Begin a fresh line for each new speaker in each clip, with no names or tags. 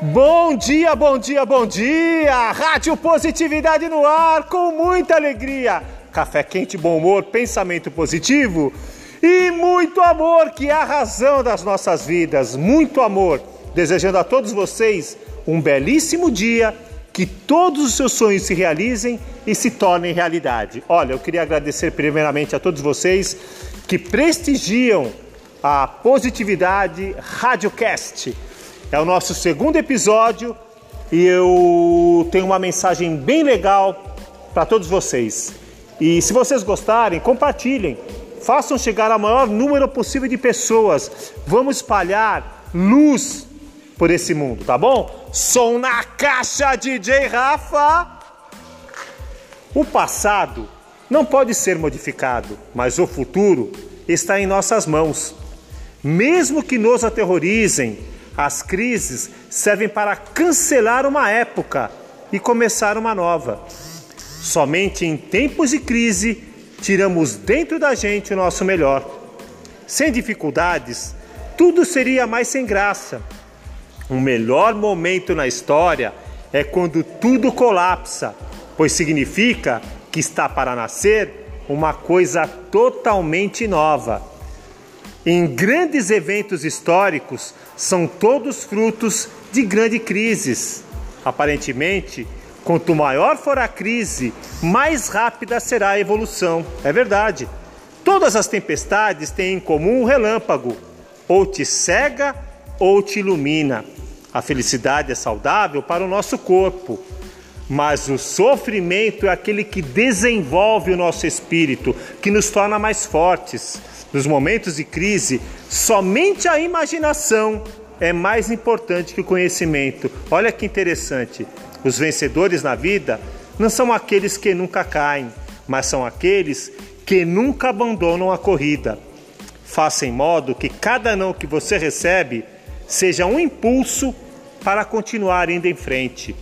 Bom dia, bom dia, bom dia! Rádio Positividade no ar, com muita alegria. Café quente, bom humor, pensamento positivo e muito amor, que é a razão das nossas vidas. Muito amor. Desejando a todos vocês um belíssimo dia, que todos os seus sonhos se realizem e se tornem realidade. Olha, eu queria agradecer primeiramente a todos vocês que prestigiam a Positividade Radiocast é o nosso segundo episódio e eu tenho uma mensagem bem legal para todos vocês. E se vocês gostarem, compartilhem. Façam chegar ao maior número possível de pessoas. Vamos espalhar luz por esse mundo, tá bom? Som na caixa, DJ Rafa! O passado não pode ser modificado, mas o futuro está em nossas mãos. Mesmo que nos aterrorizem, as crises servem para cancelar uma época e começar uma nova. Somente em tempos de crise tiramos dentro da gente o nosso melhor. Sem dificuldades, tudo seria mais sem graça. O melhor momento na história é quando tudo colapsa, pois significa que está para nascer uma coisa totalmente nova. Em grandes eventos históricos, são todos frutos de grandes crises. Aparentemente, quanto maior for a crise, mais rápida será a evolução. É verdade. Todas as tempestades têm em comum um relâmpago, ou te cega ou te ilumina. A felicidade é saudável para o nosso corpo, mas o sofrimento é aquele que desenvolve o nosso espírito, que nos torna mais fortes. Nos momentos de crise, somente a imaginação é mais importante que o conhecimento. Olha que interessante. Os vencedores na vida não são aqueles que nunca caem, mas são aqueles que nunca abandonam a corrida. Faça em modo que cada não que você recebe seja um impulso para continuar indo em frente.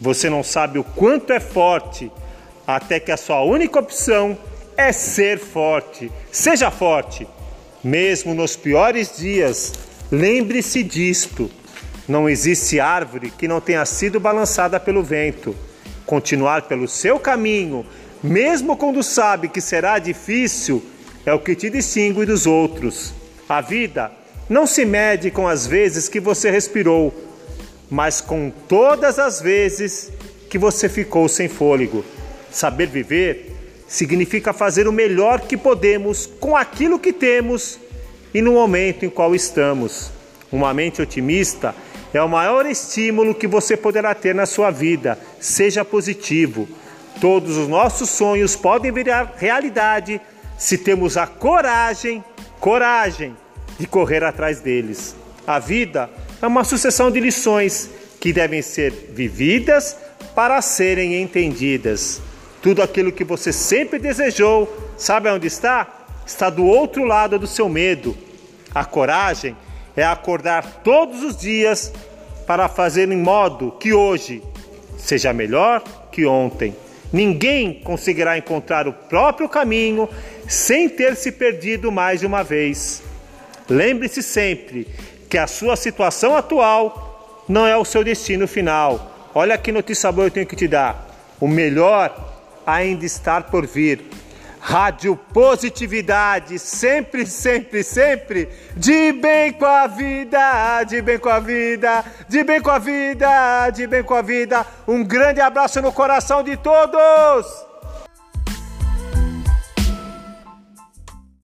Você não sabe o quanto é forte até que a sua única opção é ser forte. Seja forte, mesmo nos piores dias. Lembre-se disto: não existe árvore que não tenha sido balançada pelo vento. Continuar pelo seu caminho, mesmo quando sabe que será difícil, é o que te distingue dos outros. A vida não se mede com as vezes que você respirou, mas com todas as vezes que você ficou sem fôlego. Saber viver significa fazer o melhor que podemos com aquilo que temos e no momento em qual estamos. Uma mente otimista é o maior estímulo que você poderá ter na sua vida. Seja positivo. Todos os nossos sonhos podem virar realidade se temos a coragem, coragem de correr atrás deles. A vida uma sucessão de lições que devem ser vividas para serem entendidas. Tudo aquilo que você sempre desejou, sabe onde está? Está do outro lado do seu medo. A coragem é acordar todos os dias para fazer em modo que hoje seja melhor que ontem. Ninguém conseguirá encontrar o próprio caminho sem ter se perdido mais de uma vez. Lembre-se sempre que a sua situação atual não é o seu destino final. Olha que notícia boa eu tenho que te dar. O melhor ainda estar por vir. Rádio Positividade, sempre, sempre, sempre de bem com a vida, de bem com a vida, de bem com a vida, de bem com a vida. Um grande abraço no coração de todos.